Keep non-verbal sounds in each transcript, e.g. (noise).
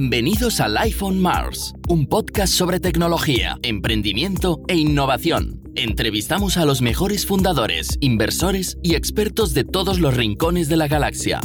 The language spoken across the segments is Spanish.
Bienvenidos a Life on Mars, un podcast sobre tecnología, emprendimiento e innovación. Entrevistamos a los mejores fundadores, inversores y expertos de todos los rincones de la galaxia.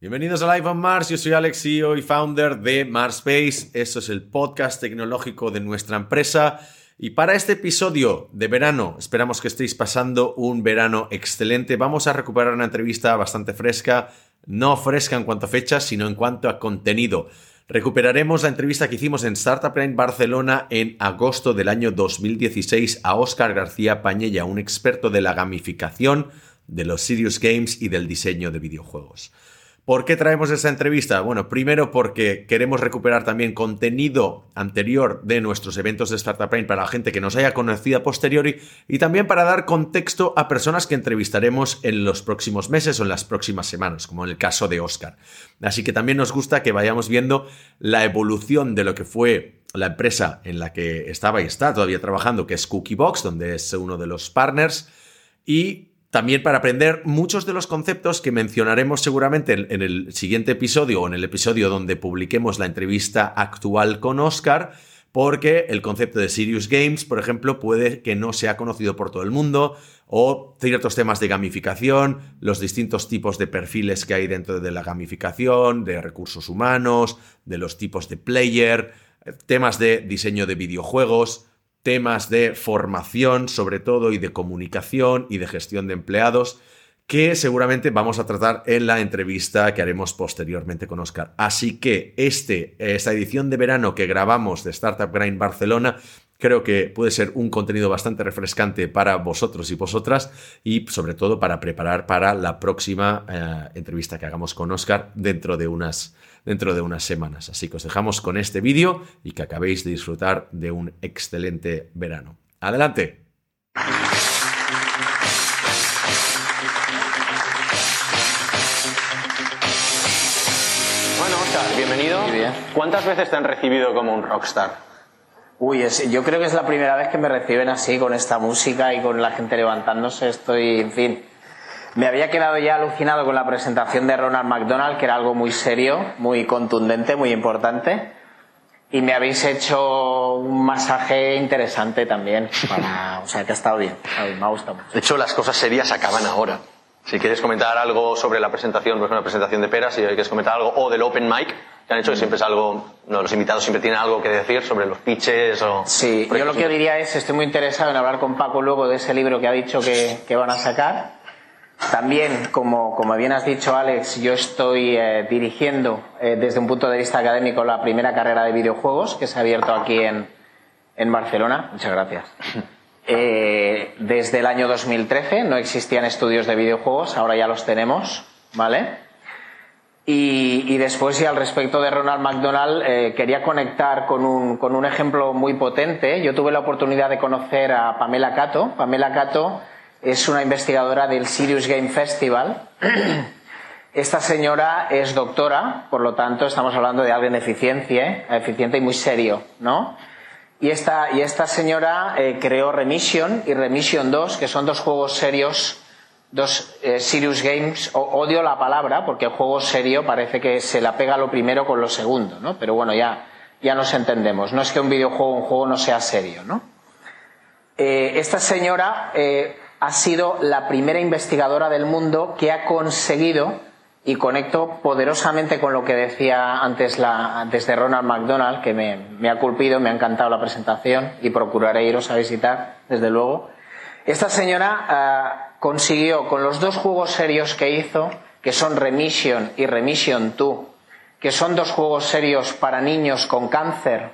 Bienvenidos a Live on Mars, yo soy Alex, CEO y founder de Marspace. Esto es el podcast tecnológico de nuestra empresa. Y para este episodio de verano, esperamos que estéis pasando un verano excelente. Vamos a recuperar una entrevista bastante fresca, no fresca en cuanto a fechas, sino en cuanto a contenido. Recuperaremos la entrevista que hicimos en Startup en Barcelona en agosto del año 2016 a Óscar García Pañella, un experto de la gamificación, de los serious games y del diseño de videojuegos. ¿Por qué traemos esta entrevista? Bueno, primero porque queremos recuperar también contenido anterior de nuestros eventos de Startup Brain para la gente que nos haya conocido a posteriori y también para dar contexto a personas que entrevistaremos en los próximos meses o en las próximas semanas, como en el caso de Oscar. Así que también nos gusta que vayamos viendo la evolución de lo que fue la empresa en la que estaba y está todavía trabajando, que es Cookiebox, donde es uno de los partners, y también para aprender muchos de los conceptos que mencionaremos seguramente en, el siguiente episodio o en el episodio donde publiquemos la entrevista actual con Oscar, porque el concepto de Serious Games, por ejemplo, puede que no sea conocido por todo el mundo, o ciertos temas de gamificación, los distintos tipos de perfiles que hay dentro de la gamificación, de recursos humanos, de los tipos de player, temas de diseño de videojuegos temas de formación sobre todo y de comunicación y de gestión de empleados que seguramente vamos a tratar en la entrevista que haremos posteriormente con Oscar. Así que este, esta edición de verano que grabamos de Startup Grind Barcelona creo que puede ser un contenido bastante refrescante para vosotros y vosotras y sobre todo para preparar para la próxima eh, entrevista que hagamos con Oscar dentro de unas dentro de unas semanas. Así que os dejamos con este vídeo y que acabéis de disfrutar de un excelente verano. Adelante. Bueno, Oscar, bienvenido. ¿Cuántas veces te han recibido como un rockstar? Uy, yo creo que es la primera vez que me reciben así, con esta música y con la gente levantándose. Estoy, en fin, me había quedado ya alucinado con la presentación de Ronald McDonald, que era algo muy serio, muy contundente, muy importante. Y me habéis hecho un masaje interesante también. (laughs) o sea, que ha estado bien, me ha gustado mucho. De hecho, las cosas serias acaban ahora. Si quieres comentar algo sobre la presentación, pues una presentación de peras, si quieres comentar algo, o del Open Mic, que han hecho, que siempre es algo, no, los invitados siempre tienen algo que decir sobre los pitches o... Sí, yo lo que diría es, estoy muy interesado en hablar con Paco luego de ese libro que ha dicho que, que van a sacar también, como, bien has dicho, Alex, yo estoy eh, dirigiendo eh, desde un punto de vista académico la primera carrera de videojuegos que se ha abierto aquí en, Barcelona. Muchas gracias. (laughs) Eh, desde el año 2013 no existían estudios de videojuegos, ahora ya los tenemos, ¿vale? Y, después, y al respecto de Ronald McDonald, quería conectar con un, con un ejemplo muy potente. Yo tuve la oportunidad de conocer a Pamela Cato. Pamela Cato es una investigadora del Sirius Game Festival. Esta señora es doctora, por lo tanto estamos hablando de alguien eficiente, eficiente y muy serio, ¿no? Y esta, y esta señora eh, creó Remission y Remission 2, que son dos juegos serios, dos eh, Sirius Games. odio la palabra porque el juego serio parece que se la pega lo primero con lo segundo, ¿no? Pero bueno, ya, ya nos entendemos. No es que un videojuego, un juego no sea serio, ¿no? Eh, esta señora ha sido la primera investigadora del mundo que ha conseguido, y conecto poderosamente con lo que decía antes desde Ronald McDonald, que me, ha culpido, me ha encantado la presentación y procuraré iros a visitar, desde luego. Esta señora ah, consiguió con los dos juegos serios que hizo, que son Remission y Remission 2, que son dos juegos serios para niños con cáncer,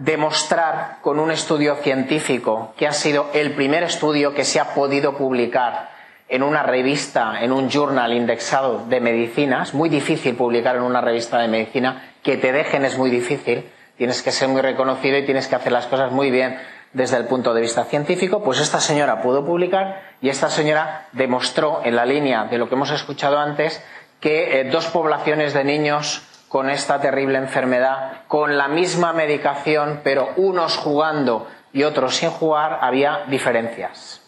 demostrar con un estudio científico que ha sido el primer estudio que se ha podido publicar en una revista, en un journal indexado de medicinas, muy difícil publicar en una revista de medicina, que te dejen es muy difícil, tienes que ser muy reconocido y tienes que hacer las cosas muy bien desde el punto de vista científico, pues esta señora pudo publicar y esta señora demostró en la línea de lo que hemos escuchado antes que eh, dos poblaciones de niños con esta terrible enfermedad, con la misma medicación, pero unos jugando y otro sin jugar, había diferencias.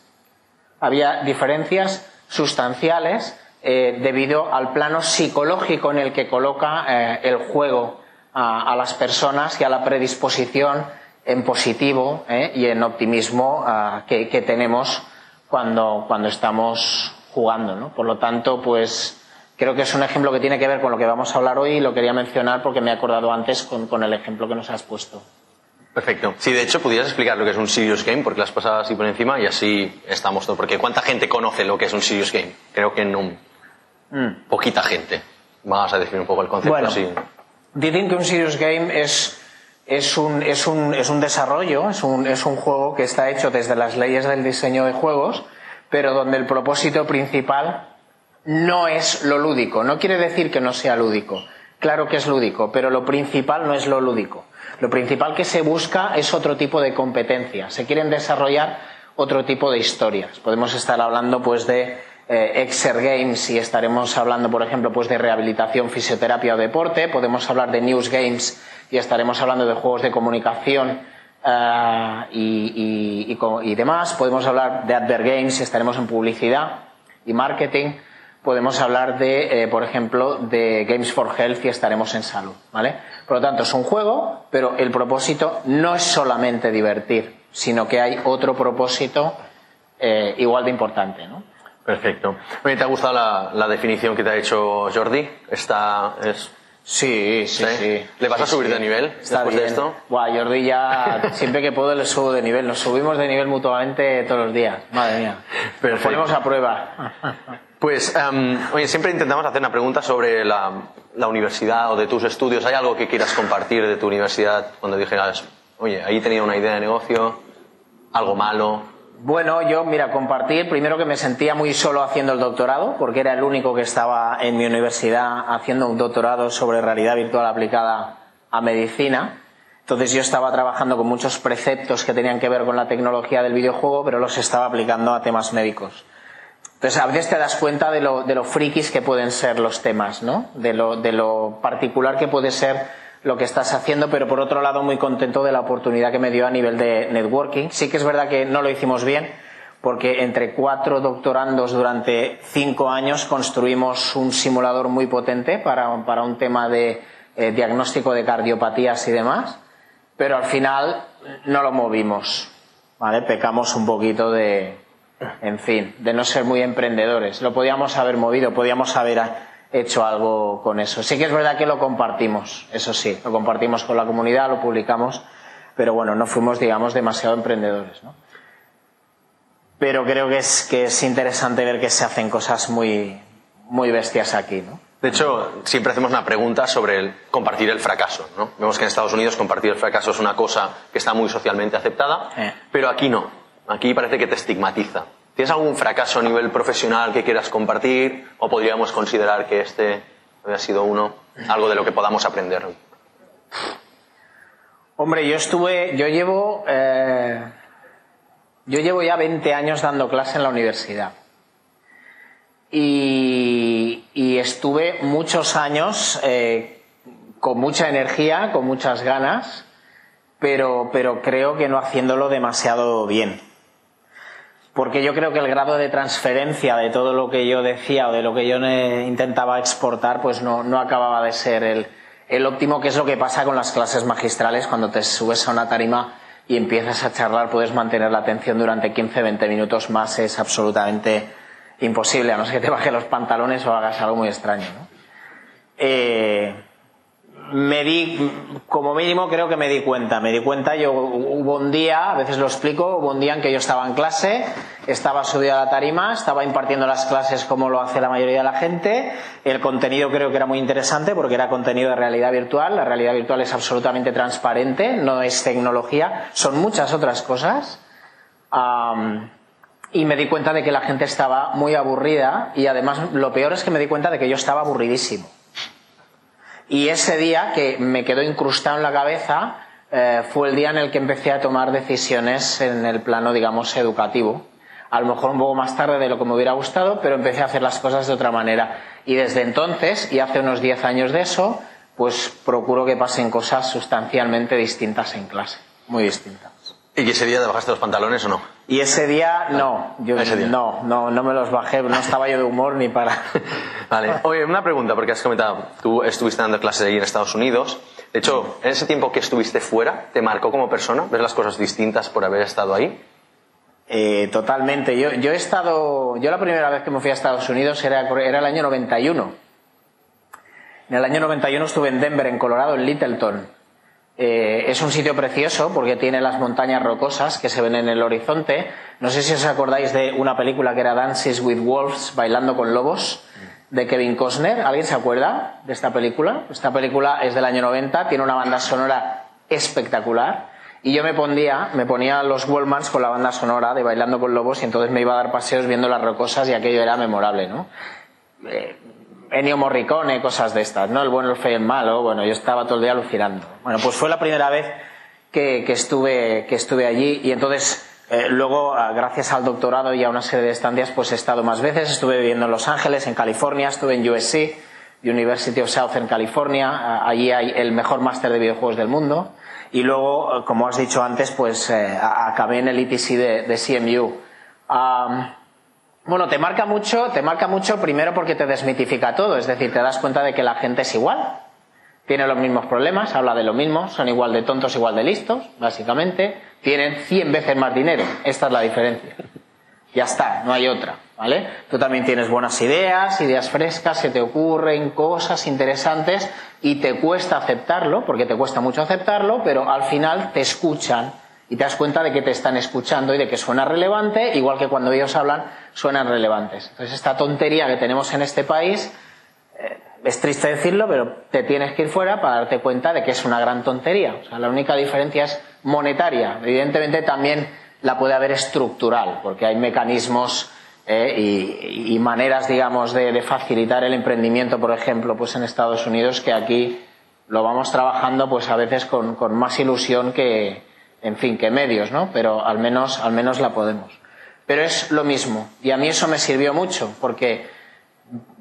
Había diferencias sustanciales eh, debido al plano psicológico en el que coloca eh, el juego a, las personas y a la predisposición en positivo eh, y en optimismo que, que, tenemos cuando, cuando estamos jugando. ¿no? Por lo tanto, pues creo que es un ejemplo que tiene que ver con lo que vamos a hablar hoy y lo quería mencionar porque me he acordado antes con, con el ejemplo que nos has puesto. Perfecto. Sí, de hecho, ¿pudieras explicar lo que es un serious game? Porque las pasadas así por encima y así estamos todos. Porque ¿cuánta gente conoce lo que es un serious game? Creo que no. Mm. Poquita gente. Vamos a definir un poco el concepto bueno, Dicen que un serious game es, es, un, es, un, es un desarrollo, es un, es un juego que está hecho desde las leyes del diseño de juegos, pero donde el propósito principal no es lo lúdico. No quiere decir que no sea lúdico. Claro que es lúdico, pero lo principal no es lo lúdico. Lo principal que se busca es otro tipo de competencia. Se quieren desarrollar otro tipo de historias. Podemos estar hablando pues de eh, Exer Games y estaremos hablando, por ejemplo, pues de rehabilitación, fisioterapia o deporte. Podemos hablar de News Games y estaremos hablando de juegos de comunicación eh, y, demás. Podemos hablar de Adver Games y estaremos en publicidad y marketing podemos hablar de, eh, por ejemplo, de Games for Health y estaremos en salud, ¿vale? Por lo tanto, es un juego, pero el propósito no es solamente divertir, sino que hay otro propósito eh, igual de importante, ¿no? Perfecto. ¿te ha gustado la, definición que te ha hecho Jordi? Esta es Sí, sí, sí. ¿Le vas a subir de nivel después de esto? Buah, Jordi ya, (laughs) siempre que puedo le subo de nivel. Nos subimos de nivel mutuamente todos los días. Madre mía. Pero ponemos a prueba. Pues, em, oye, siempre intentamos hacer una pregunta sobre la, universidad o de tus estudios. ¿Hay algo que quieras compartir de tu universidad cuando dijeras, oye, ahí tenía una idea de negocio, algo malo? Bueno, yo, mira, compartir, primero que me sentía muy solo haciendo el doctorado, porque era el único que estaba en mi universidad haciendo un doctorado sobre realidad virtual aplicada a medicina. Entonces yo estaba trabajando con muchos preceptos que tenían que ver con la tecnología del videojuego, pero los estaba aplicando a temas médicos. Entonces a veces te das cuenta de lo, frikis que pueden ser los temas, ¿no? De lo, de lo particular que puede ser lo que estás haciendo, pero por otro lado muy contento de la oportunidad que me dio a nivel de networking. Sí que es verdad que no lo hicimos bien, porque entre cuatro doctorandos durante cinco años construimos un simulador muy potente para, un tema de eh, diagnóstico de cardiopatías y demás, pero al final no lo movimos, ¿vale? Pecamos un poquito de, en fin, de no ser muy emprendedores. Lo podíamos haber movido, podíamos haber hecho algo con eso. Sí que es verdad que lo compartimos, eso sí, lo compartimos con la comunidad, lo publicamos, pero bueno, no fuimos, digamos, demasiado emprendedores, ¿no? Pero creo que es, que es interesante ver que se hacen cosas muy, muy bestias aquí, ¿no? De hecho, siempre hacemos una pregunta sobre el compartir el fracaso. ¿no? Vemos que en Estados Unidos compartir el fracaso es una cosa que está muy socialmente aceptada, eh. pero aquí no. Aquí parece que te estigmatiza. ¿Tienes algún fracaso a nivel profesional que quieras compartir? ¿O podríamos considerar que este había sido uno? Algo de lo que podamos aprender. Hombre, yo estuve, yo llevo, eh, yo llevo ya 20 años dando clase en la universidad. Y, estuve muchos años eh, con mucha energía, con muchas ganas, pero, pero creo que no haciéndolo demasiado bien porque yo creo que el grado de transferencia de todo lo que yo decía o de lo que yo intentaba exportar, pues no, no acababa de ser el, el, óptimo, que es lo que pasa con las clases magistrales cuando te subes a una tarima y empiezas a charlar, puedes mantener la atención durante 15, 20 minutos más, es absolutamente imposible, a no ser que te bajes los pantalones o hagas algo muy extraño. Eh, me di, como mínimo creo que me di cuenta. Me di cuenta, yo hubo un día, a veces lo explico, hubo un día en que yo estaba en clase, estaba subido a la tarima, estaba impartiendo las clases como lo hace la mayoría de la gente. El contenido creo que era muy interesante porque era contenido de realidad virtual. La realidad virtual es absolutamente transparente, no es tecnología, son muchas otras cosas. y me di cuenta de que la gente estaba muy aburrida y además lo peor es que me di cuenta de que yo estaba aburridísimo. Y ese día que me quedó incrustado en la cabeza eh, fue el día en el que empecé a tomar decisiones en el plano, digamos, educativo. A lo mejor un poco más tarde de lo que me hubiera gustado, pero empecé a hacer las cosas de otra manera. Y desde entonces, y hace unos 10 años de eso, pues procuro que pasen cosas sustancialmente distintas en clase, muy distintas. ¿Y ese día te bajaste los pantalones o no? Y ese día no, yo no, no, no me los bajé, no estaba yo de humor ni para. (laughs) vale. Oye, una pregunta, porque has comentado, tú estuviste dando clases ahí en Estados Unidos. De hecho, en ese tiempo que estuviste fuera, ¿te marcó como persona? ¿Ves las cosas distintas por haber estado ahí? Eh, totalmente. Yo, yo he estado, yo la primera vez que me fui a Estados Unidos era, era el año 91. En el año 91 estuve en Denver, en Colorado, en Littleton. Eh, es un sitio precioso porque tiene las montañas rocosas que se ven en el horizonte. No sé si os acordáis de una película que era Dances with Wolves, Bailando con Lobos, de Kevin Costner. ¿Alguien se acuerda de esta película? Esta película es del año 90, tiene una banda sonora espectacular. Y yo me ponía, los Wallmans con la banda sonora de Bailando con Lobos y entonces me iba a dar paseos viendo las rocosas y aquello era memorable, ¿no? Eh, Ennio Morricone, cosas de estas, ¿no? El bueno, el feo el malo. Bueno, yo estaba todo el día alucinando. Bueno, pues fue la primera vez que, estuve, que estuve allí y entonces eh, luego, ah, gracias al doctorado y a una serie de estancias, pues he estado más veces. Estuve viviendo en Los Ángeles, en California, estuve en USC, University of Southern California. Ah, allí hay el mejor máster de videojuegos del mundo. Y luego, eh, como has dicho antes, pues eh, acabé en el ETC de, CMU. Bueno, te marca mucho, te marca mucho primero porque te desmitifica todo, es decir, te das cuenta de que la gente es igual, tiene los mismos problemas, habla de lo mismo, son igual de tontos, igual de listos, básicamente, tienen 100 veces más dinero, esta es la diferencia. Ya está, no hay otra, ¿vale? Tú también tienes buenas ideas, ideas frescas, se te ocurren cosas interesantes y te cuesta aceptarlo, porque te cuesta mucho aceptarlo, pero al final te escuchan y te das cuenta de que te están escuchando y de que suena relevante, igual que cuando ellos hablan suenan relevantes. Entonces, esta tontería que tenemos en este país, eh, es triste decirlo, pero te tienes que ir fuera para darte cuenta de que es una gran tontería. O sea, la única diferencia es monetaria. Evidentemente también la puede haber estructural, porque hay mecanismos eh, y, maneras, digamos, de, facilitar el emprendimiento, por ejemplo, pues en Estados Unidos, que aquí lo vamos trabajando, pues a veces con más ilusión que, en fin, que medios, ¿no? Pero al menos, al menos la podemos. Pero es lo mismo. Y a mí eso me sirvió mucho, porque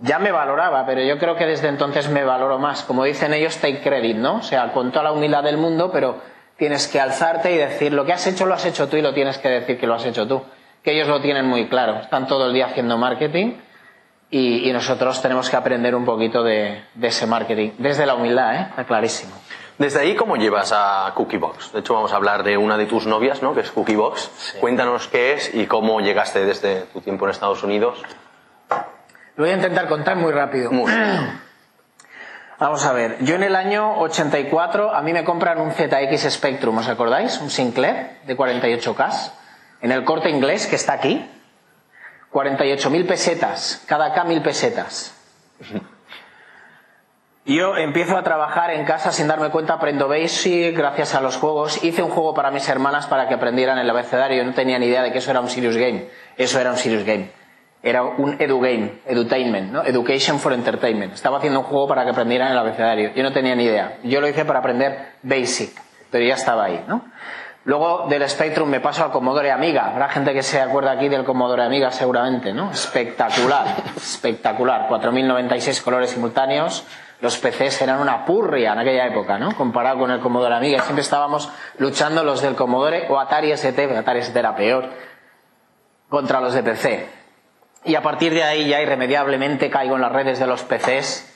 ya me valoraba, pero yo creo que desde entonces me valoro más. Como dicen ellos, take credit, ¿no? O sea, con toda la humildad del mundo, pero tienes que alzarte y decir lo que has hecho lo has hecho tú y lo tienes que decir que lo has hecho tú. Que ellos lo tienen muy claro. Están todo el día haciendo marketing y, nosotros tenemos que aprender un poquito de, de ese marketing. Desde la humildad, ¿eh? Está clarísimo. Desde ahí, ¿cómo llevas a Cookiebox? De hecho, vamos a hablar de una de tus novias, ¿no? Que es Cookiebox. Cuéntanos qué es y cómo llegaste desde tu tiempo en Estados Unidos. Lo voy a intentar contar muy rápido. (clears throat) Vamos a ver, yo en el año 84 a mí me compran un ZX Spectrum, ¿os acordáis? Un Sinclair de 48K en el corte inglés que está aquí. 48.000 pesetas, cada K 1.000 pesetas. (laughs) Yo empiezo a trabajar en casa sin darme cuenta, aprendo Basic gracias a los juegos. Hice un juego para mis hermanas para que aprendieran el abecedario. No tenía ni idea de que eso era un serious game. Eso era un serious game. Era un edu game, edutainment, ¿no? Education for entertainment. Estaba haciendo un juego para que aprendieran el abecedario. Yo no tenía ni idea. Yo lo hice para aprender Basic, pero ya estaba ahí, ¿no? Luego del Spectrum me paso al Commodore Amiga. Habrá gente que se acuerda aquí del Commodore Amiga seguramente, ¿no? Espectacular, espectacular. 4096 colores simultáneos los PCs eran una purria en aquella época, ¿no? Comparado con el Commodore Amiga. Siempre estábamos luchando los del Commodore o Atari ST, Atari ST era peor, contra los de PC. Y a partir de ahí ya irremediablemente caigo en las redes de los PCs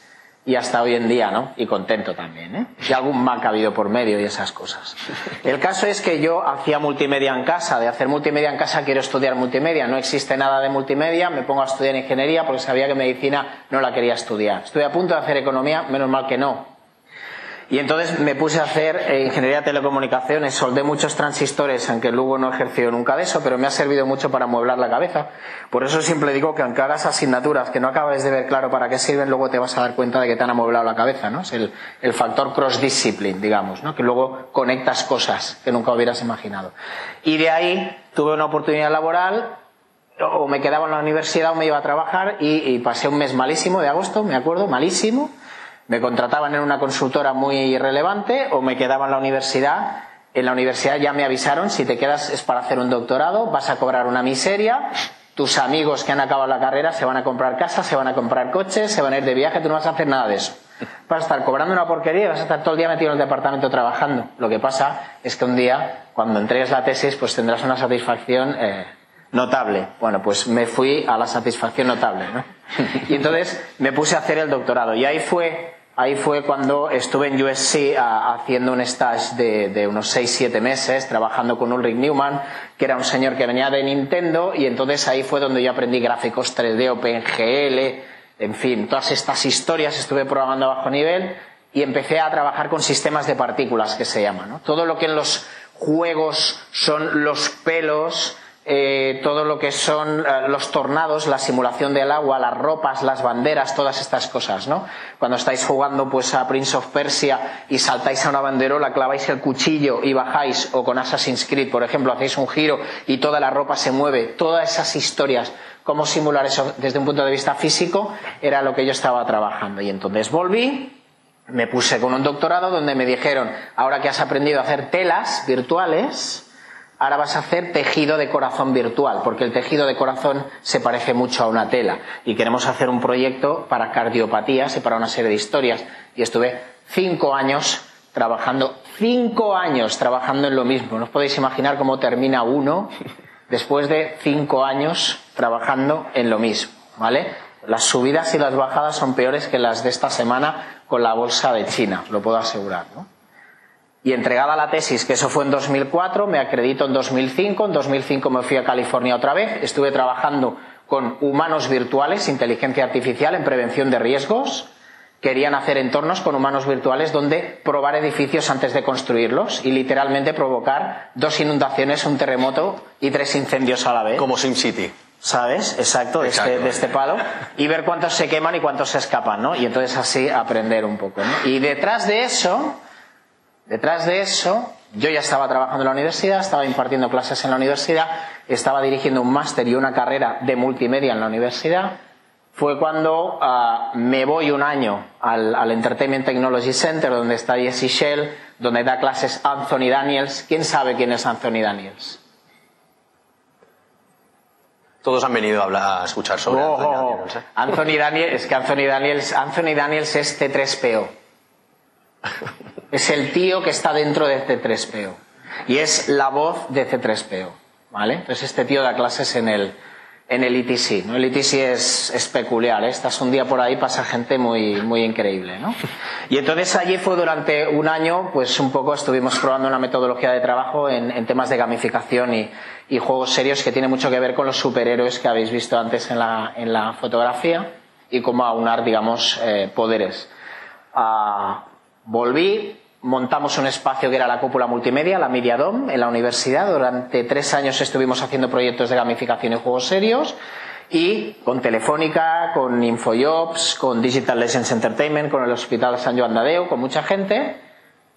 y hasta hoy en día, ¿no? Y contento también, ¿eh? Y algún Mac ha habido por medio y esas cosas. El caso es que yo hacía multimedia en casa, de hacer multimedia en casa quiero estudiar multimedia, no existe nada de multimedia, me pongo a estudiar ingeniería porque sabía que medicina no la quería estudiar. Estoy a punto de hacer economía, menos mal que no, y entonces me puse a hacer eh, ingeniería de telecomunicaciones, soldé muchos transistores, aunque luego no ejerció nunca de eso, pero me ha servido mucho para mueblar la cabeza. Por eso siempre digo que aunque hagas asignaturas que no acabes de ver claro para qué sirven, luego te vas a dar cuenta de que te han amueblado la cabeza, ¿no? Es el, el factor cross-discipline, digamos, ¿no? Que luego conectas cosas que nunca hubieras imaginado. Y de ahí tuve una oportunidad laboral, o me quedaba en la universidad o me iba a trabajar y, y pasé un mes malísimo de agosto, me acuerdo, malísimo me contrataban en una consultora muy relevante o me quedaba en la universidad. En la universidad ya me avisaron, si te quedas es para hacer un doctorado, vas a cobrar una miseria, tus amigos que han acabado la carrera se van a comprar casas, se van a comprar coches, se van a ir de viaje, tú no vas a hacer nada de eso. Vas a estar cobrando una porquería y vas a estar todo el día metido en el departamento trabajando. Lo que pasa es que un día, cuando entregues la tesis, pues tendrás una satisfacción eh, notable. Bueno, pues me fui a la satisfacción notable, ¿no? (laughs) Y entonces me puse a hacer el doctorado. Y ahí fue Ahí fue cuando estuve en USC haciendo un stage de, de unos 6-7 meses, trabajando con Ulrich Newman, que era un señor que venía de Nintendo, y entonces ahí fue donde yo aprendí gráficos 3D, OpenGL, en fin, todas estas historias estuve programando a bajo nivel y empecé a trabajar con sistemas de partículas, que se llaman. ¿no? Todo lo que en los juegos son los pelos, eh, todo lo que son eh, los tornados, la simulación del agua, las ropas, las banderas, todas estas cosas, ¿no? Cuando estáis jugando pues a Prince of Persia y saltáis a una banderola, claváis el cuchillo y bajáis, o con Assassin's Creed, por ejemplo, hacéis un giro y toda la ropa se mueve, todas esas historias, cómo simular eso desde un punto de vista físico, era lo que yo estaba trabajando. Y entonces volví, me puse con un doctorado donde me dijeron, ahora que has aprendido a hacer telas virtuales, ahora vas a hacer tejido de corazón virtual, porque el tejido de corazón se parece mucho a una tela. Y queremos hacer un proyecto para cardiopatías y para una serie de historias. Y estuve cinco años trabajando, cinco años trabajando en lo mismo. No os podéis imaginar cómo termina uno después de cinco años trabajando en lo mismo, ¿vale? Las subidas y las bajadas son peores que las de esta semana con la bolsa de China, lo puedo asegurar, ¿no? Y entregada la tesis, que eso fue en 2004, me acredito en 2005, en 2005 me fui a California otra vez, estuve trabajando con humanos virtuales, inteligencia artificial en prevención de riesgos, querían hacer entornos con humanos virtuales donde probar edificios antes de construirlos y literalmente provocar dos inundaciones, un terremoto y tres incendios a la vez. Como SimCity. ¿Sabes? Exacto, de, Este, de, Este, palo. Y ver cuántos se queman y cuántos se escapan, ¿no? Y entonces así aprender un poco, ¿no? Y detrás de eso, Detrás de eso, yo ya estaba trabajando en la universidad, estaba impartiendo clases en la universidad, estaba dirigiendo un máster y una carrera de multimedia en la universidad. Fue cuando ah, me voy un año al, Entertainment Technology Center, donde está Jesse Shell, donde da clases Anthony Daniels. ¿Quién sabe quién es Anthony Daniels? Todos han venido a, hablar, a escuchar sobre oh, Anthony Daniels. ¿eh? Anthony Daniels, es que Anthony Daniels, Anthony Daniels es T3PO. (laughs) Es el tío que está dentro de C3PO. Y es la voz de C3PO. ¿Vale? Entonces este tío da clases en el, en el ETC. ¿no? El ETC es, peculiar. ¿eh? Estás un día por ahí, pasa gente muy, muy increíble. ¿no? Y entonces allí fue durante un año, pues un poco estuvimos probando una metodología de trabajo en, temas de gamificación y, juegos serios que tiene mucho que ver con los superhéroes que habéis visto antes en la, en la fotografía y cómo aunar, digamos, eh, poderes. Ah, volví, montamos un espacio que era la cúpula multimedia, la Media en la universidad. Durante tres años estuvimos haciendo proyectos de gamificación y juegos serios. Y con Telefónica, con Infojobs, con Digital Legends Entertainment, con el Hospital San Joan Dadeo, con mucha gente.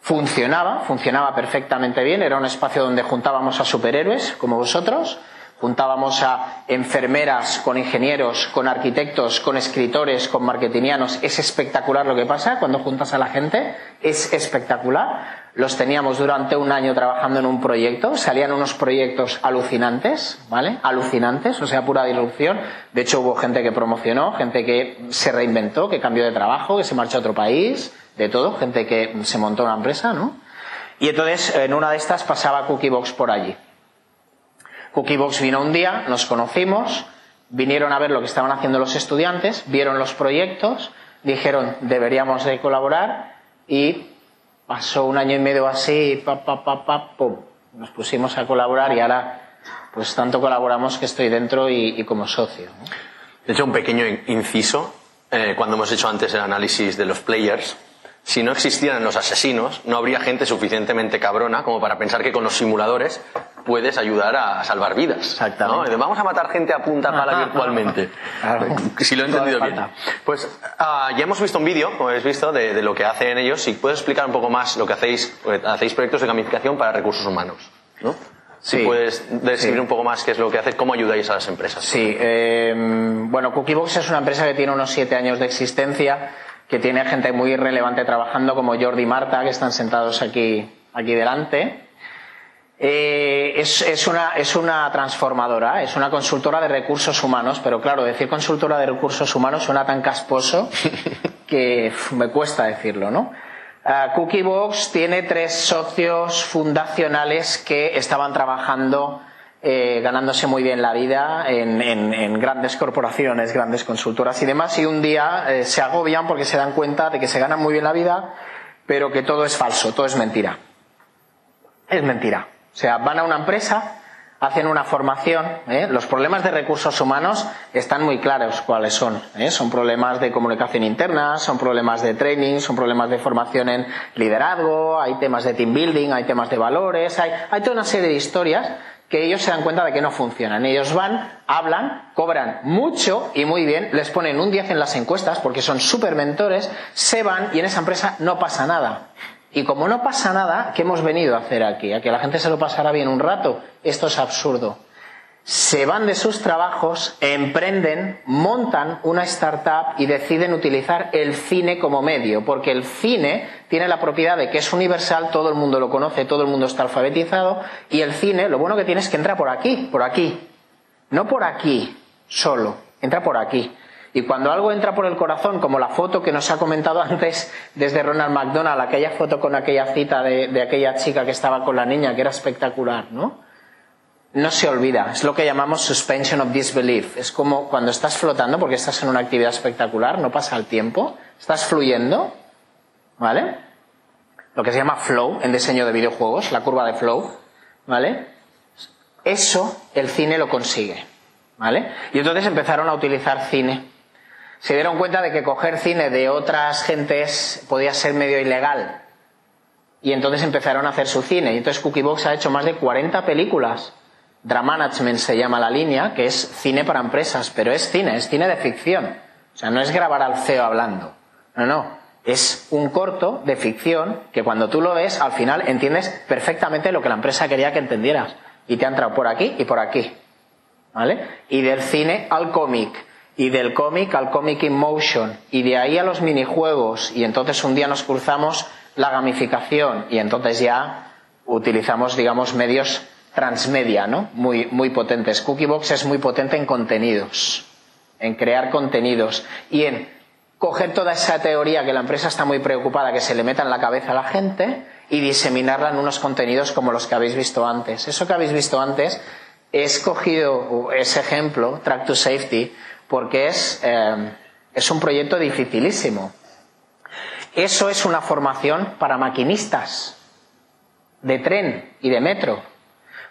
Funcionaba, funcionaba perfectamente bien. Era un espacio donde juntábamos a superhéroes, como vosotros juntábamos a enfermeras con ingenieros, con arquitectos, con escritores, con marketingianos. Es espectacular lo que pasa cuando juntas a la gente. Es espectacular. Los teníamos durante un año trabajando en un proyecto. Salían unos proyectos alucinantes, ¿vale? Alucinantes, o sea, pura disrupción. De hecho, hubo gente que promocionó, gente que se reinventó, que cambió de trabajo, que se marchó a otro país, de todo. Gente que se montó una empresa, ¿no? Y entonces, en una de estas pasaba Cookiebox por allí. Cookiebox vino un día, nos conocimos, vinieron a ver lo que estaban haciendo los estudiantes, vieron los proyectos, dijeron deberíamos de colaborar y pasó un año y medio así, pa, pa, pa, pa, pum. Nos pusimos a colaborar y ahora pues tanto colaboramos que estoy dentro y, como socio. De hecho, un pequeño inciso, eh, cuando hemos hecho antes el análisis de los players, si no existieran los asesinos, no habría gente suficientemente cabrona como para pensar que con los simuladores puedes ayudar a salvar vidas. Exactamente. Vamos a matar gente a punta pala virtualmente. (laughs) Si lo he entendido bien. Pues ah, ya hemos visto un vídeo, como habéis visto, de, lo que hacen ellos. Si puedes explicar un poco más lo que hacéis, hacéis proyectos de gamificación para recursos humanos, ¿no? Si puedes describir un poco más qué es lo que haces, cómo ayudáis a las empresas. Sí, eh, bueno, Cookiebox es una empresa que tiene unos siete años de existencia que tiene gente muy relevante trabajando como Jordi y Marta, que están sentados aquí, aquí delante. Eh, es, es, una, es una transformadora, es una consultora de recursos humanos, pero claro, decir consultora de recursos humanos suena tan casposo (laughs) que me cuesta decirlo, ¿no? Uh, Cookiebox tiene tres socios fundacionales que estaban trabajando eh, ganándose muy bien la vida en, grandes corporaciones, grandes consultoras y demás, y un día eh, se agobian porque se dan cuenta de que se ganan muy bien la vida, pero que todo es falso, todo es mentira. Es mentira. O sea, van a una empresa, hacen una formación. ¿eh? Los problemas de recursos humanos están muy claros cuáles son. ¿eh? Son problemas de comunicación interna, son problemas de training, son problemas de formación en liderazgo, hay temas de team building, hay temas de valores, hay, hay toda una serie de historias que ellos se dan cuenta de que no funcionan. Ellos van, hablan, cobran mucho y muy bien, les ponen un 10 en las encuestas porque son super mentores, se van y en esa empresa no pasa nada. Y como no pasa nada, ¿qué hemos venido a hacer aquí? ¿A que la gente se lo pasará bien un rato? Esto es absurdo. Se van de sus trabajos, emprenden, montan una startup y deciden utilizar el cine como medio, porque el cine tiene la propiedad de que es universal, todo el mundo lo conoce, todo el mundo está alfabetizado, y el cine lo bueno que tiene es que entra por aquí, por aquí, no por aquí solo, entra por aquí. Y cuando algo entra por el corazón, como la foto que nos ha comentado (laughs) antes desde Ronald McDonald, aquella foto con aquella cita de, aquella chica que estaba con la niña, que era espectacular, ¿no? No se olvida, es lo que llamamos suspension of disbelief. Es como cuando estás flotando porque estás en una actividad espectacular, no pasa el tiempo, estás fluyendo, ¿vale? Lo que se llama flow en diseño de videojuegos, la curva de flow, ¿vale? Eso el cine lo consigue, ¿vale? Y entonces empezaron a utilizar cine se dieron cuenta de que coger cine de otras gentes podía ser medio ilegal. Y entonces empezaron a hacer su cine. Y entonces Cookiebox ha hecho más de 40 películas. Dramanagement se llama la línea, que es cine para empresas, pero es cine, es cine de ficción. O sea, no es grabar al CEO hablando. No, no. Es un corto de ficción que cuando tú lo ves, al final entiendes perfectamente lo que la empresa quería que entendieras. Y te ha entrado por aquí y por aquí. ¿Vale? Y del cine al cómic y del cómic al cómic in motion y de ahí a los minijuegos y entonces un día nos cruzamos la gamificación y entonces ya utilizamos digamos medios transmedia, ¿no? Muy, muy potentes. Cookiebox es muy potente en contenidos, en crear contenidos y en coger toda esa teoría que la empresa está muy preocupada que se le meta en la cabeza a la gente y diseminarla en unos contenidos como los que habéis visto antes. Eso que habéis visto antes, he escogido ese ejemplo, Track to Safety, porque es, eh, es un proyecto dificilísimo. Eso es una formación para maquinistas de tren y de metro.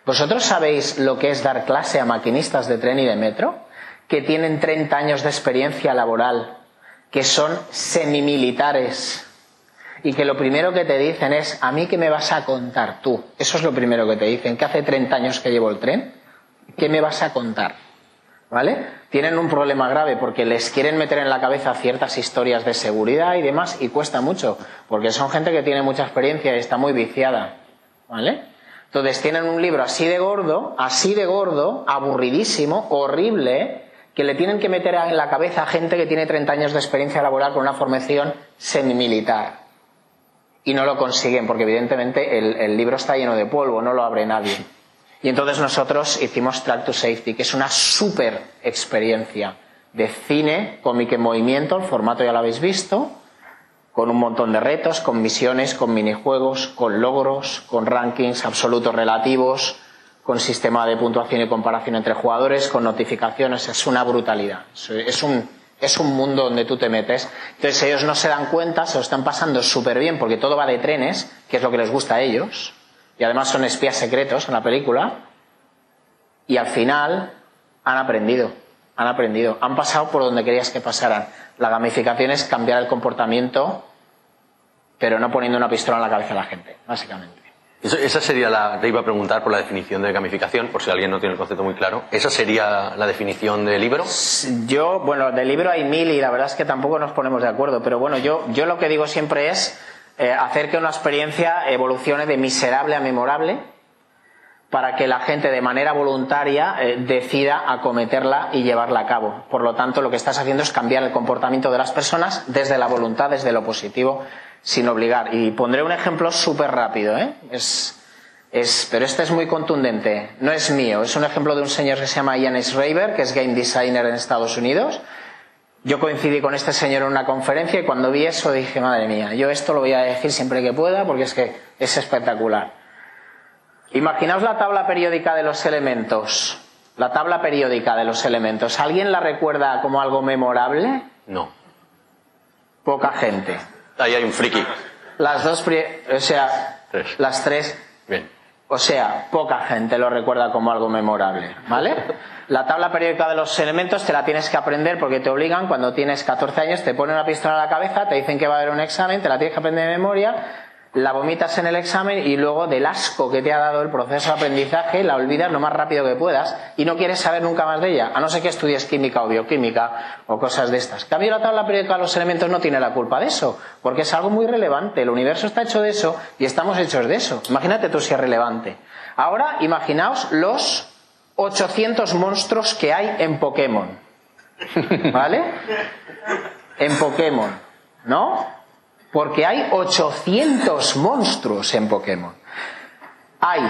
¿Vosotros sabéis lo que es dar clase a maquinistas de tren y de metro? Que tienen 30 años de experiencia laboral, que son semimilitares y que lo primero que te dicen es, ¿a mí qué me vas a contar tú? Eso es lo primero que te dicen, que hace 30 años que llevo el tren, ¿qué me vas a contar? ¿Vale? Tienen un problema grave porque les quieren meter en la cabeza ciertas historias de seguridad y demás y cuesta mucho, porque son gente que tiene mucha experiencia y está muy viciada. ¿Vale? Entonces tienen un libro así de gordo, así de gordo, aburridísimo, horrible, que le tienen que meter en la cabeza a gente que tiene 30 años de experiencia laboral con una formación semimilitar. Y no lo consiguen, porque evidentemente el libro está lleno de polvo, no lo abre nadie. Y entonces nosotros hicimos Track to Safety, que es una súper experiencia de cine, cómic en movimiento, el formato ya lo habéis visto, con un montón de retos, con misiones, con minijuegos, con logros, con rankings absolutos relativos, con sistema de puntuación y comparación entre jugadores, con notificaciones, es una brutalidad. Es un, es un mundo donde tú te metes. Entonces ellos no se dan cuenta, se lo están pasando súper bien porque todo va de trenes, que es lo que les gusta a ellos y además son espías secretos en la película, y al final han aprendido, han aprendido, han pasado por donde querías que pasaran. La gamificación es cambiar el comportamiento, pero no poniendo una pistola en la cabeza a la gente, básicamente. esa sería la. Te iba a preguntar por la definición de gamificación, por si alguien no tiene el concepto muy claro. ¿Esa sería la definición del libro? Yo, bueno, del libro hay mil y la verdad es que tampoco nos ponemos de acuerdo, pero bueno, yo, yo lo que digo siempre es eh, hacer que una experiencia evolucione de miserable a memorable para que la gente de manera voluntaria eh, decida acometerla y llevarla a cabo. Por lo tanto, lo que estás haciendo es cambiar el comportamiento de las personas desde la voluntad, desde lo positivo, sin obligar. Y pondré un ejemplo súper rápido, ¿eh? Es, es, pero este es muy contundente. No es mío, es un ejemplo de un señor que se llama Ian Schreiber, que es game designer en Estados Unidos Yo coincidí con este señor en una conferencia y cuando vi eso dije, madre mía, yo esto lo voy a decir siempre que pueda porque es que es espectacular. Imaginaos la tabla periódica de los elementos. La tabla periódica de los elementos. ¿Alguien la recuerda como algo memorable? No. Poca gente. Ahí hay un friki. Las dos, o sea, las tres. Bien. O sea, poca gente lo recuerda como algo memorable, ¿vale? La tabla periódica de los elementos te la tienes que aprender porque te obligan cuando tienes 14 años, te ponen una pistola en la cabeza, te dicen que va a haber un examen, te la tienes que aprender de memoria la vomitas en el examen y luego del asco que te ha dado el proceso de aprendizaje la olvidas lo más rápido que puedas y no quieres saber nunca más de ella, a no ser que estudies química o bioquímica o cosas de estas. Cambio la tabla periódica de los elementos no tiene la culpa de eso, porque es algo muy relevante. El universo está hecho de eso y estamos hechos de eso. Imagínate tú si es relevante. Ahora imaginaos los 800 monstruos que hay en Pokémon. ¿Vale? En Pokémon, ¿no? Porque hay 800 monstruos en Pokémon. Hay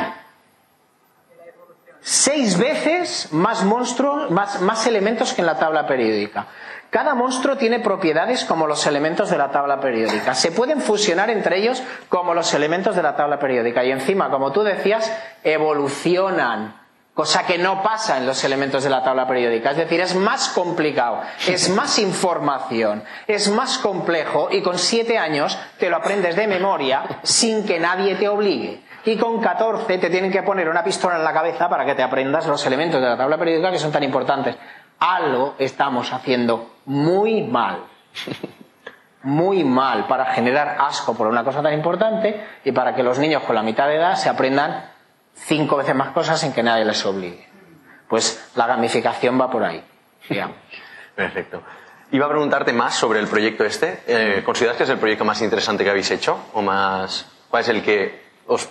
seis veces más monstruos, más, más elementos que en la tabla periódica. Cada monstruo tiene propiedades como los elementos de la tabla periódica. Se pueden fusionar entre ellos como los elementos de la tabla periódica. Y encima, como tú decías, evolucionan cosa que no pasa en los elementos de la tabla periódica. Es decir, es más complicado, es más información, es más complejo y con siete años te lo aprendes de memoria sin que nadie te obligue. Y con 14 te tienen que poner una pistola en la cabeza para que te aprendas los elementos de la tabla periódica que son tan importantes. Algo estamos haciendo muy mal. Muy mal para generar asco por una cosa tan importante y para que los niños con la mitad de edad se aprendan cinco veces más cosas sin que nadie les obligue. Pues la gamificación va por ahí, digamos. (laughs) Perfecto. Iba a preguntarte más sobre el proyecto este. Eh, ¿Consideras que es el proyecto más interesante que habéis hecho? ¿O más. ¿Cuál es el que os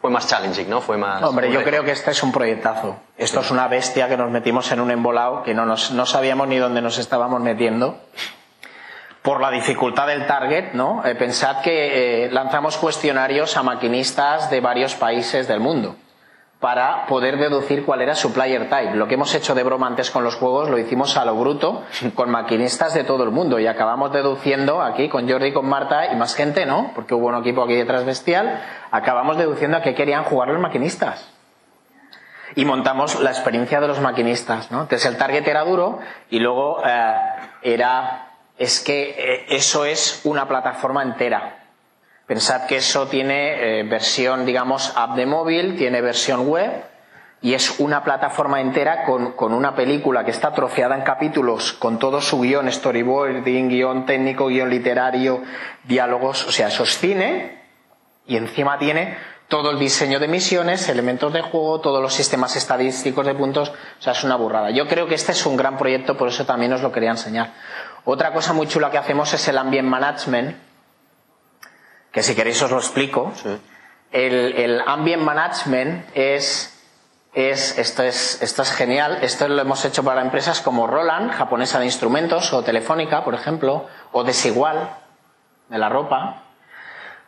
fue más challenging, no? Fue más. Hombre, yo creo que este es un proyectazo. Esto es una bestia que nos metimos en un embolado que no, nos, no sabíamos ni dónde nos estábamos metiendo por la dificultad del target, ¿no? Eh, pensad que eh, lanzamos cuestionarios a maquinistas de varios países del mundo para poder deducir cuál era su player type. Lo que hemos hecho de broma antes con los juegos lo hicimos a lo bruto con maquinistas de todo el mundo y acabamos deduciendo aquí con Jordi, con Marta y más gente, ¿no? Porque hubo un equipo aquí detrás bestial, acabamos deduciendo a qué querían jugar los maquinistas. Y montamos la experiencia de los maquinistas, ¿no? Entonces el target era duro y luego eh, era es que eh, eso es una plataforma entera. Pensad que eso tiene eh, versión, digamos, app de móvil, tiene versión web y es una plataforma entera con, con, una película que está troceada en capítulos con todo su guion, storyboarding, guion técnico, guion literario, diálogos, o sea, eso es cine y encima tiene todo el diseño de misiones, elementos de juego, todos los sistemas estadísticos de puntos, o sea, es una burrada. Yo creo que este es un gran proyecto, por eso también os lo quería enseñar. Otra cosa muy chula que hacemos es el ambient management, que si queréis os lo explico. El, ambient management es, es, esto es, esto es genial. Esto lo hemos hecho para empresas como Roland, japonesa de instrumentos, o Telefónica, por ejemplo, o Desigual, de la ropa.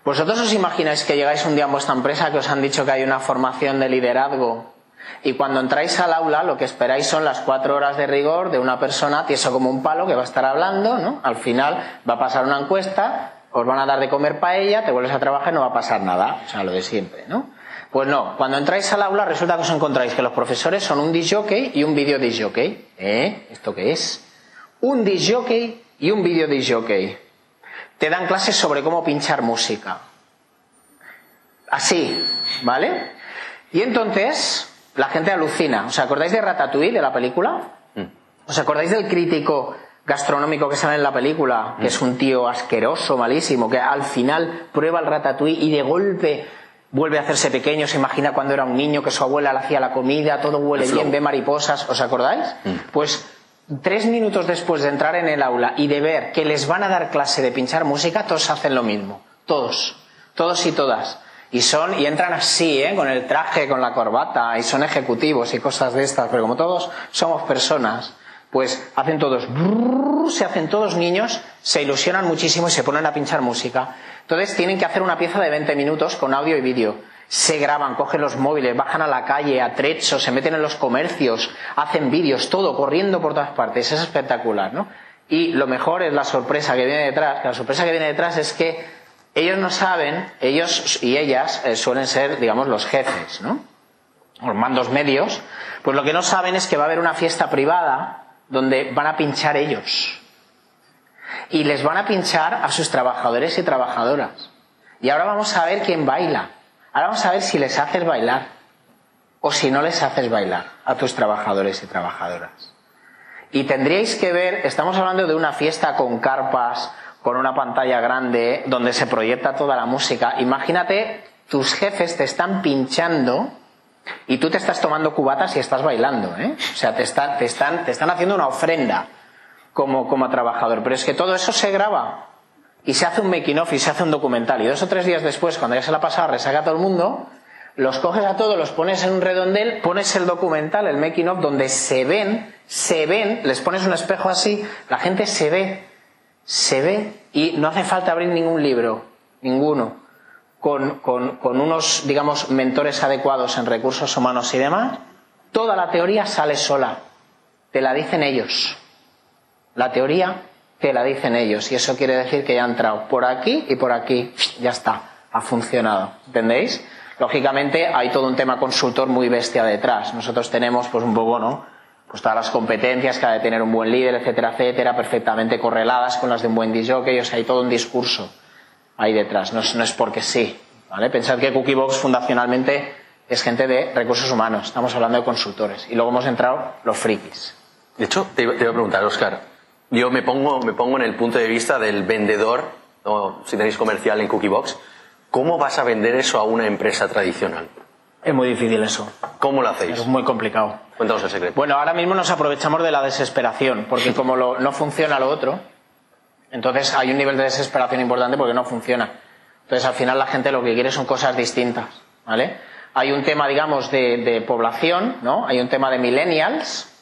¿Vosotros os imagináis que llegáis un día a vuestra empresa que os han dicho que hay una formación de liderazgo y cuando entráis al aula, lo que esperáis son las cuatro horas de rigor de una persona tieso como un palo que va a estar hablando, ¿no? Al final va a pasar una encuesta, os van a dar de comer paella, te vuelves a trabajar y no va a pasar nada. O sea, lo de siempre, ¿no? Pues no, cuando entráis al aula resulta que os encontráis que los profesores son un disjockey y un video disjockey. ¿Eh? ¿Esto qué es? Un disjockey y un video disjockey. Te dan clases sobre cómo pinchar música. Así, ¿vale? Y entonces, la gente alucina. ¿Os acordáis de Ratatouille, de la película? Mm. ¿Os acordáis del crítico gastronómico que sale en la película? Que es un tío asqueroso, malísimo, que al final prueba el Ratatouille y de golpe vuelve a hacerse pequeño, se imagina cuando era un niño que su abuela le hacía la comida, todo huele bien, ve mariposas, ¿os acordáis? Mm. Pues tres minutos después de entrar en el aula y de ver que les van a dar clase de pinchar música, todos hacen lo mismo. Todos. Todos y todas. Y son, y entran así, ¿eh? con el traje, con la corbata, y son ejecutivos y cosas de estas, pero como todos somos personas, pues hacen todos, se hacen todos niños, se ilusionan muchísimo y se ponen a pinchar música. Entonces tienen que hacer una pieza de 20 minutos con audio y vídeo. Se graban, cogen los móviles, bajan a la calle, a trechos, se meten en los comercios, hacen vídeos, todo, corriendo por todas partes. Es espectacular, ¿no? Y lo mejor es la sorpresa que viene detrás, que la sorpresa que viene detrás es que ellos no saben, ellos y ellas eh, suelen ser, digamos, los jefes, ¿no? Los mandos medios, pues lo que no saben es que va a haber una fiesta privada donde van a pinchar ellos. Y les van a pinchar a sus trabajadores y trabajadoras. Y ahora vamos a ver quién baila. Ahora vamos a ver si les haces bailar o si no les haces bailar a tus trabajadores y trabajadoras. Y tendríais que ver, estamos hablando de una fiesta con carpas, con una pantalla grande, donde se proyecta toda la música. Imagínate, tus jefes te están pinchando y tú te estás tomando cubatas y estás bailando, ¿eh? O sea, te, te, están, te están haciendo una ofrenda como, como trabajador. Pero es que todo eso se graba y se hace un making of y se hace un documental. Y dos o tres días después, cuando ya se la ha pasado, resaca a todo el mundo, los coges a todos, los pones en un redondel, pones el documental, el making of, donde se ven, se ven, les pones un espejo así, la gente se ve, se ve y no hace falta abrir ningún libro, ninguno con, unos, digamos, mentores adecuados en recursos humanos y demás, toda la teoría sale sola. Te la dicen ellos. La teoría te la dicen ellos. Y eso quiere decir que ya ha entrado por aquí y por aquí. Ya está. Ha funcionado. ¿Entendéis? Lógicamente hay todo un tema consultor muy bestia detrás. Nosotros tenemos, pues un poco, ¿no? Pues todas las competencias que ha de tener un buen líder, etcétera, etcétera, perfectamente correladas con las de un buen DJ. O sea, hay todo un discurso ahí detrás, no es, porque sí. ¿vale? Pensad que Cookiebox fundacionalmente es gente de recursos humanos, estamos hablando de consultores. Y luego hemos entrado los frikis. De hecho, te iba, a preguntar, Oscar, yo me pongo, me pongo en el punto de vista del vendedor, o si tenéis comercial en Cookiebox, ¿cómo vas a vender eso a una empresa tradicional? Es muy difícil eso. ¿Cómo lo hacéis? Es muy complicado. Cuéntanos el secreto. Bueno, ahora mismo nos aprovechamos de la desesperación, porque como no funciona lo otro, entonces hay un nivel de desesperación importante porque no funciona. Entonces al final la gente lo que quiere son cosas distintas, ¿vale? Hay un tema, digamos, de, población, ¿no? Hay un tema de millennials.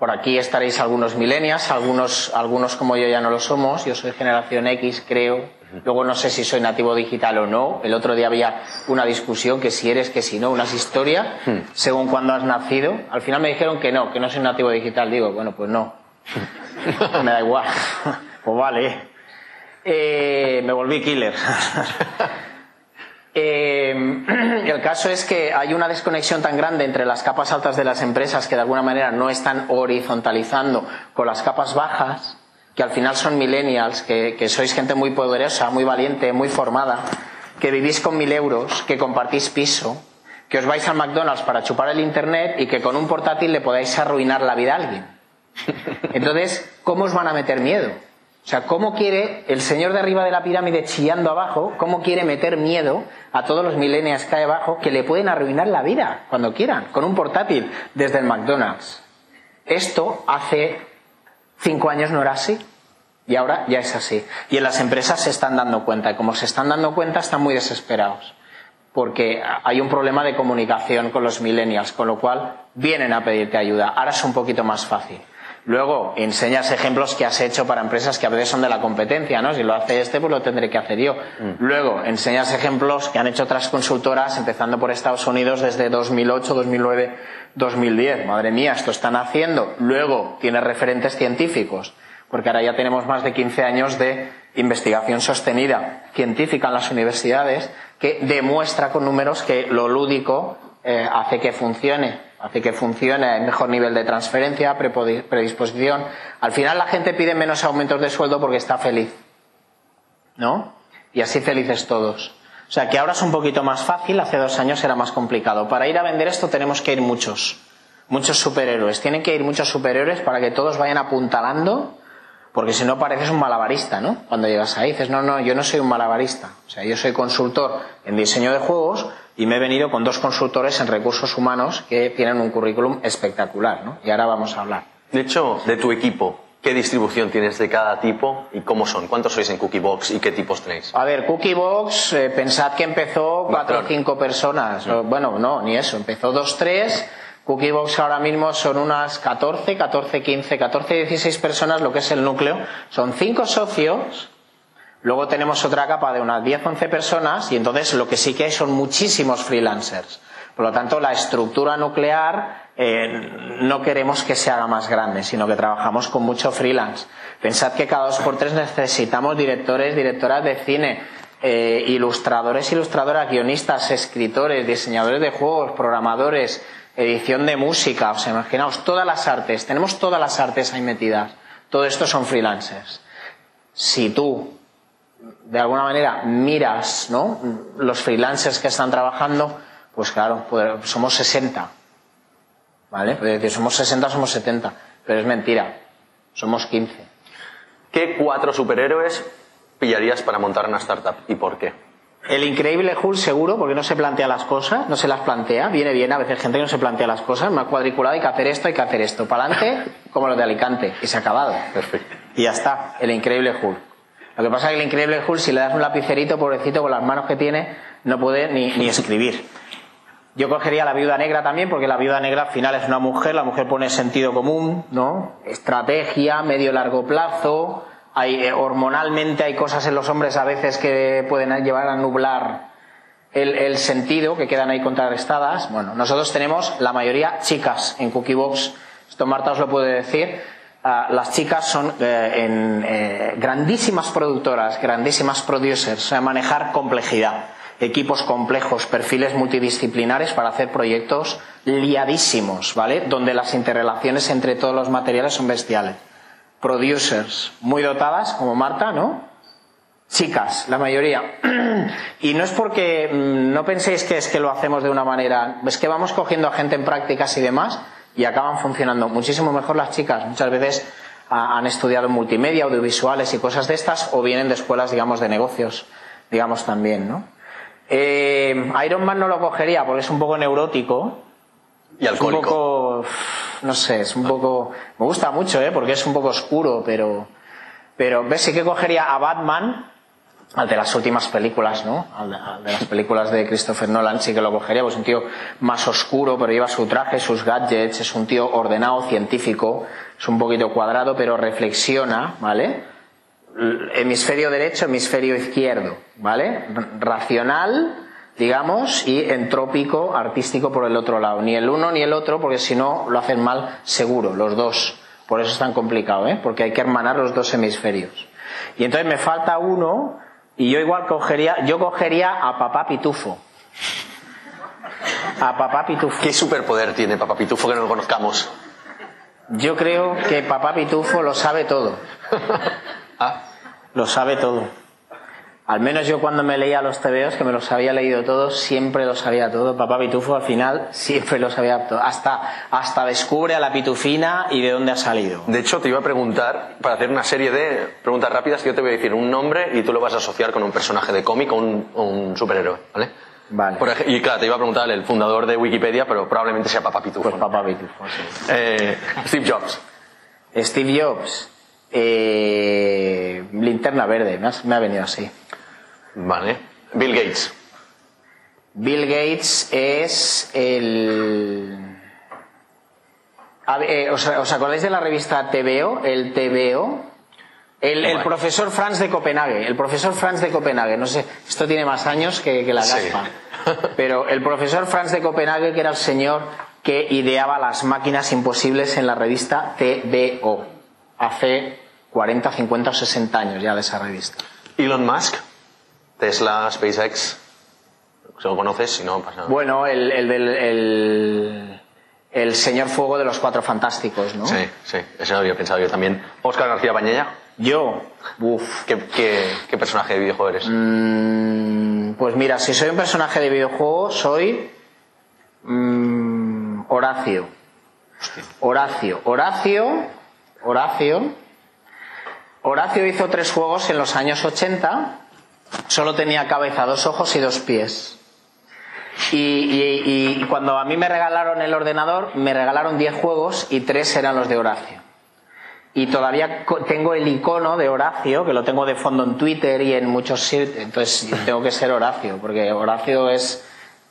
Por aquí estaréis algunos millennials, algunos, algunos como yo ya no lo somos. Yo soy generación X, creo. Luego no sé si soy nativo digital o no. El otro día había una discusión que si eres, que si no, unas historias, hmm. según cuándo has nacido. Al final me dijeron que no, que no soy nativo digital. Digo, bueno, pues no. (laughs) me da igual. (laughs) pues vale. Eh, me volví killer. (laughs) Eh, (clears throat) el caso es que hay una desconexión tan grande entre las capas altas de las empresas que de alguna manera no están horizontalizando con las capas bajas, que al final son millennials, que, que sois gente muy poderosa, muy valiente, muy formada, que vivís con mil euros, que compartís piso, que os vais al McDonald's para chupar el Internet y que con un portátil le podáis arruinar la vida a alguien. (laughs) Entonces, ¿cómo os van a meter miedo? O sea, ¿cómo quiere el señor de arriba de la pirámide chillando abajo, cómo quiere meter miedo a todos los millennials que hay abajo que le pueden arruinar la vida cuando quieran, con un portátil desde el McDonald's? Esto hace cinco años no era así. Y ahora ya es así. Y en las empresas se están dando cuenta. Y como se están dando cuenta, están muy desesperados. Porque hay un problema de comunicación con los millennials, con lo cual vienen a pedirte ayuda. Ahora es un poquito más fácil. Luego enseñas ejemplos que has hecho para empresas que a veces son de la competencia, ¿no? Si lo hace este, pues lo tendré que hacer yo. Mm. Luego enseñas ejemplos que han hecho otras consultoras, empezando por Estados Unidos desde 2008, 2009, 2010. Madre mía, esto están haciendo. Luego tienes referentes científicos, porque ahora ya tenemos más de 15 años de investigación sostenida científica en las universidades que demuestra con números que lo lúdico eh, hace que funcione hace que funcione, el mejor nivel de transferencia, predisposición. Al final la gente pide menos aumentos de sueldo porque está feliz. ¿No? Y así felices todos. O sea que ahora es un poquito más fácil, hace dos años era más complicado. Para ir a vender esto tenemos que ir muchos, muchos superhéroes. Tienen que ir muchos superhéroes para que todos vayan apuntalando, porque si no pareces un malabarista, ¿no? Cuando llegas ahí dices, no, no, yo no soy un malabarista. O sea, yo soy consultor en diseño de juegos, y me he venido con dos consultores en recursos humanos que tienen un currículum espectacular, ¿no? Y ahora vamos a hablar. De hecho, de tu equipo, ¿qué distribución tienes de cada tipo y cómo son? ¿Cuántos sois en Cookiebox y qué tipos tenéis? A ver, Cookiebox, eh, pensad que empezó cuatro o cinco personas. Bueno, no, ni eso. Empezó dos, tres. Cookiebox ahora mismo son unas 14, 14, 15, 14, 16 personas, lo que es el núcleo. Son cinco socios Luego tenemos otra capa de unas 10-11 personas y entonces lo que sí que hay son muchísimos freelancers. Por lo tanto, la estructura nuclear eh, no queremos que se haga más grande, sino que trabajamos con mucho freelance. Pensad que cada dos por tres necesitamos directores, directoras de cine, eh, ilustradores, ilustradoras, guionistas, escritores, diseñadores de juegos, programadores, edición de música. O sea, imaginaos todas las artes, tenemos todas las artes ahí metidas. Todo esto son freelancers. Si tú, de alguna manera, miras los freelancers que están trabajando, pues claro, pues somos 60. ¿Vale? Pues decir, somos 60, somos 70. Pero es mentira. Somos 15. ¿Qué cuatro superhéroes pillarías para montar una startup y por qué? El increíble Hulk seguro, porque no se plantea las cosas, no se las plantea, viene bien, a veces gente que no se plantea las cosas, más cuadriculado, hay que hacer esto, hay que hacer esto, para adelante, como los de Alicante, y se ha acabado. Perfecto. Y ya está, el increíble Hulk. Lo que pasa es que el increíble Hulk, si le das un lapicerito, pobrecito, con las manos que tiene, no puede ni, ni escribir. Yo cogería la viuda negra también, porque la viuda negra al final es una mujer, la mujer pone sentido común, ¿no? Estrategia, medio largo plazo, hay, eh, hormonalmente hay cosas en los hombres a veces que pueden llevar a nublar el, sentido, que quedan ahí contrarrestadas. Bueno, nosotros tenemos la mayoría chicas en Cookiebox. Esto Marta os lo puede decir. Ah, las chicas son eh, en, eh, grandísimas productoras, grandísimas producers, o sea, manejar complejidad, equipos complejos, perfiles multidisciplinares para hacer proyectos liadísimos, ¿vale? Donde las interrelaciones entre todos los materiales son bestiales producers muy dotadas, como Marta, ¿no? Chicas, la mayoría. (clears throat) y no es porque mm, no penséis que es que lo hacemos de una manera, es que vamos cogiendo a gente en prácticas y demás y acaban funcionando muchísimo mejor las chicas. Muchas veces han estudiado multimedia, audiovisuales y cosas de estas o vienen de escuelas, digamos, de negocios, digamos también, ¿no? Eh, Iron Man no lo cogería porque es un poco neurótico. Y alcohólico. un poco no sé, es un poco, me gusta mucho, ¿eh? porque es un poco oscuro, pero, pero ves, sí que cogería a Batman, al de las últimas películas, ¿no? Al de, las películas de Christopher Nolan sí que lo cogería, pues es un tío más oscuro, pero lleva su traje, sus gadgets, es un tío ordenado, científico, es un poquito cuadrado, pero reflexiona, ¿vale? Hemisferio derecho, hemisferio izquierdo, ¿vale? Racional, digamos, y entrópico, artístico por el otro lado. Ni el uno ni el otro, porque si no lo hacen mal seguro, los dos. Por eso es tan complicado, ¿eh? porque hay que hermanar los dos hemisferios. Y entonces me falta uno, y yo igual cogería, yo cogería a papá pitufo. A papá pitufo. ¿Qué superpoder tiene papá pitufo que no lo conozcamos? Yo creo que papá pitufo lo sabe todo. (laughs) ¿Ah? Lo sabe todo. Al menos yo cuando me leía los TVOs, que me los había leído todos, siempre lo sabía todo. Papá Pitufo al final siempre lo sabía todo. Hasta, hasta descubre a la pitufina y de dónde ha salido. De hecho, te iba a preguntar, para hacer una serie de preguntas rápidas, yo te voy a decir un nombre y tú lo vas a asociar con un personaje de cómic o un, superhéroe, ¿vale? Vale. y claro, te iba a preguntar el fundador de Wikipedia, pero probablemente sea Papá Pitufo. Pues Papá Pitufo, sí. Eh, Steve Jobs. Steve Jobs. Eh, linterna verde, me ha venido así. Vale. Bill Gates. Bill Gates es el... Eh, ¿os, acordáis de la revista TVO? El TVO. El, profesor Franz de Copenhague. El profesor Franz de Copenhague. No sé, esto tiene más años que, la gaspa. (laughs) Pero el profesor Franz de Copenhague, que era el señor que ideaba las máquinas imposibles en la revista TVO. Hace 40, 50 o 60 años ya de esa revista. Elon Musk. Tesla, SpaceX. ¿Se lo conoces? Si no, pasa nada. Bueno, el, el, el, señor fuego de los cuatro fantásticos, ¿no? Sí, sí, eso lo había pensado yo también. Oscar García Pañella. Yo, uff. ¿Qué, qué, personaje de videojuego eres? Mm, pues mira, si soy un personaje de videojuego, soy mm, Horacio. Horacio. Horacio. Horacio. Horacio hizo tres juegos en los años 80 Solo tenía cabeza, dos ojos y dos pies. Y, cuando a mí me regalaron el ordenador, me regalaron 10 juegos y tres eran los de Horacio. Y todavía tengo el icono de Horacio, que lo tengo de fondo en Twitter y en muchos sitios. Entonces tengo que ser Horacio, porque Horacio es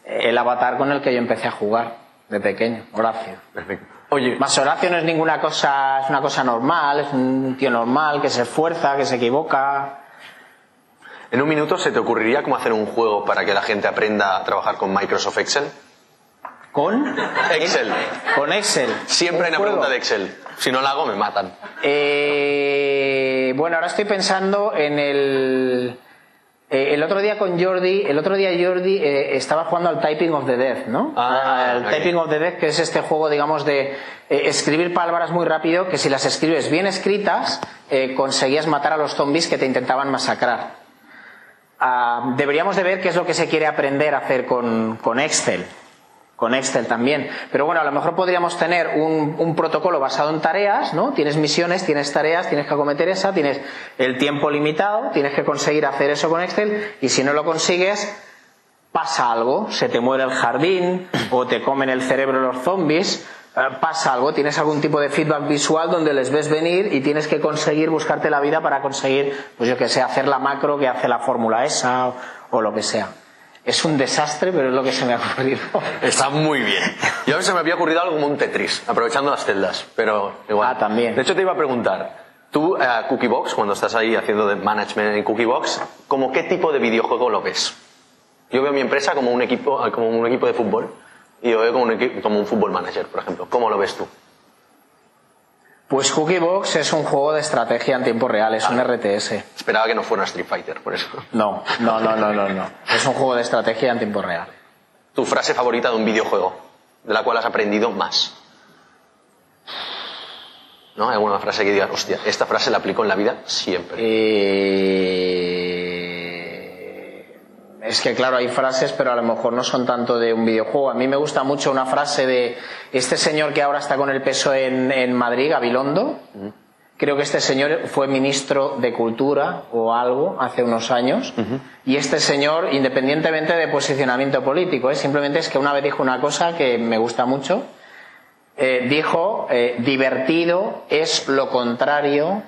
el avatar con el que yo empecé a jugar de pequeño. Horacio. Perfecto. Oye. Más Horacio no es ninguna cosa, es una cosa normal, es un tío normal que se esfuerza, que se equivoca, ¿En un minuto se te ocurriría cómo hacer un juego para que la gente aprenda a trabajar con Microsoft Excel? ¿Con? Excel. Con Excel. Siempre hay una pregunta de Excel. Si no la hago, me matan. Eh, bueno, ahora estoy pensando en el. Eh, el otro día con Jordi, el otro día Jordi eh, estaba jugando al Typing of the Death, ¿no? Ah, ahí. Typing of the Death, que es este juego, digamos, de eh, escribir palabras muy rápido, que si las escribes bien escritas, conseguías matar a los zombies que te intentaban masacrar. Ah, deberíamos de ver qué es lo que se quiere aprender a hacer con, con Excel. Con Excel también. Pero bueno, a lo mejor podríamos tener un, protocolo basado en tareas, ¿no? Tienes misiones, tienes tareas, tienes que acometer esa, tienes el tiempo limitado, tienes que conseguir hacer eso con Excel y si no lo consigues, pasa algo, se te muere el jardín o te comen el cerebro los zombies, eh, pasa algo, tienes algún tipo de feedback visual donde les ves venir y tienes que conseguir buscarte la vida para conseguir, pues yo que sé, hacer la macro que hace la fórmula esa o lo que sea. Es un desastre, pero es lo que se me ha ocurrido. (laughs) Está muy bien. Yo a veces me había ocurrido algo como un Tetris, aprovechando las celdas, pero igual. Ah, también. De hecho, te iba a preguntar, tú, eh, Cookiebox, cuando estás ahí haciendo de management en Cookiebox, ¿como qué tipo de videojuego lo ves? Yo veo mi empresa como un equipo, como un equipo de fútbol y yo veo como un, equi- como un fútbol manager, por ejemplo. ¿Cómo lo ves tú? Pues Cookiebox es un juego de estrategia en tiempo real, es un RTS. Esperaba que no fuera Street Fighter, por eso. No, no, no, no, no, no. Es un juego de estrategia en tiempo real. Tu frase favorita de un videojuego, de la cual has aprendido más. ¿No? ¿Hay alguna frase que digas, hostia, esta frase la aplico en la vida siempre? Eh, Es que claro, hay frases, pero a lo mejor no son tanto de un videojuego. A mí me gusta mucho una frase de este señor que ahora está con el peso en, Madrid, Gabilondo. Creo que este señor fue ministro de Cultura o algo hace unos años. Y este señor, independientemente de posicionamiento político, ¿eh? simplemente es que una vez dijo una cosa que me gusta mucho. Eh, dijo, eh, divertido es lo contrario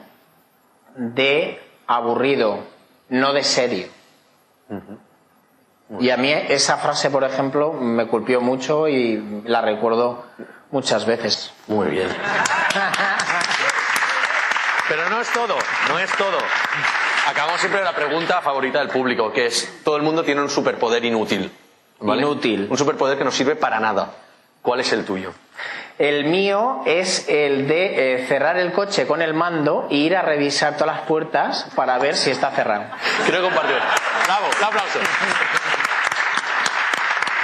de aburrido, no de serio. Y a mí esa frase, por ejemplo, me culpió mucho y la recuerdo muchas veces. Muy bien. Pero no es todo, no es todo. Acabamos siempre de la pregunta favorita del público, que es, todo el mundo tiene un superpoder inútil. ¿vale? Inútil. Un superpoder que no sirve para nada. ¿Cuál es el tuyo? El mío es el de eh, cerrar el coche con el mando e ir a revisar todas las puertas para ver si está cerrado. Quiero compartir. Bravo, un aplauso.